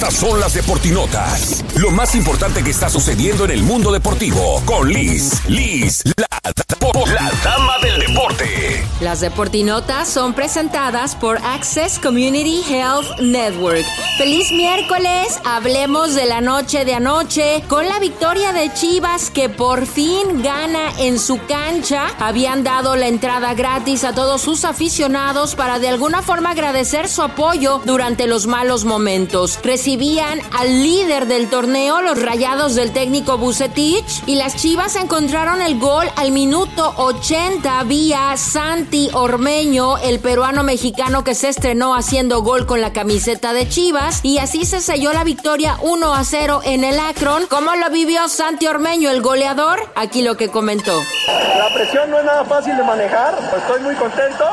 Estas son las deportinotas. Lo más importante que está sucediendo en el mundo deportivo con Liz. Liz, la, Las deportinotas son presentadas por Access Community Health Network. Feliz miércoles, hablemos de la noche de anoche con la victoria de Chivas que por fin gana en su cancha. Habían dado la entrada gratis a todos sus aficionados para de alguna forma agradecer su apoyo durante los malos momentos. Recibían al líder del torneo, los rayados del técnico Bucetich, y las Chivas encontraron el gol al minuto 80 vía Santi Ormeño, el peruano mexicano que se estrenó haciendo gol con la camiseta de Chivas, y así se selló la victoria 1 a 0 en el Akron. ¿Cómo lo vivió Santi Ormeño, el goleador? Aquí lo que comentó. La presión no es nada fácil de manejar, estoy muy contento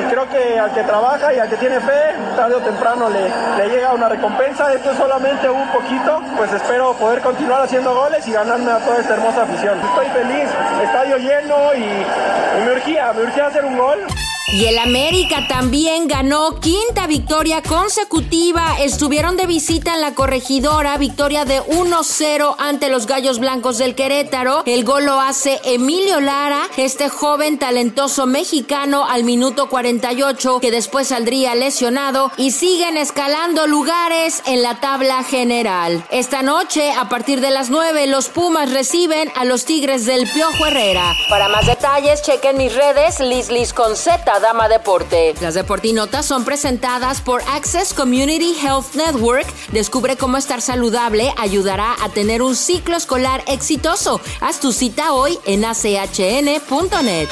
y creo que al que trabaja y al que tiene fe, tarde o temprano le, le llega una recompensa. Esto es solamente un poquito, pues espero poder continuar haciendo goles y ganarme a toda esta hermosa afición. Estoy feliz, estadio lleno y, y me urgía, me urgía hacer un gol. Bye. Y el América también ganó quinta victoria consecutiva. Estuvieron de visita en la corregidora, victoria de 1-0 ante los Gallos Blancos del Querétaro. El gol lo hace Emilio Lara, este joven talentoso mexicano al minuto 48 que después saldría lesionado y siguen escalando lugares en la tabla general. Esta noche, a partir de las 9, los Pumas reciben a los Tigres del Piojo Herrera. Para más detalles, chequen mis redes, Liz Liz con Z Dama Deporte. Las deportinotas son presentadas por Access Community Health Network. Descubre cómo estar saludable ayudará a tener un ciclo escolar exitoso. Haz tu cita hoy en achn.net.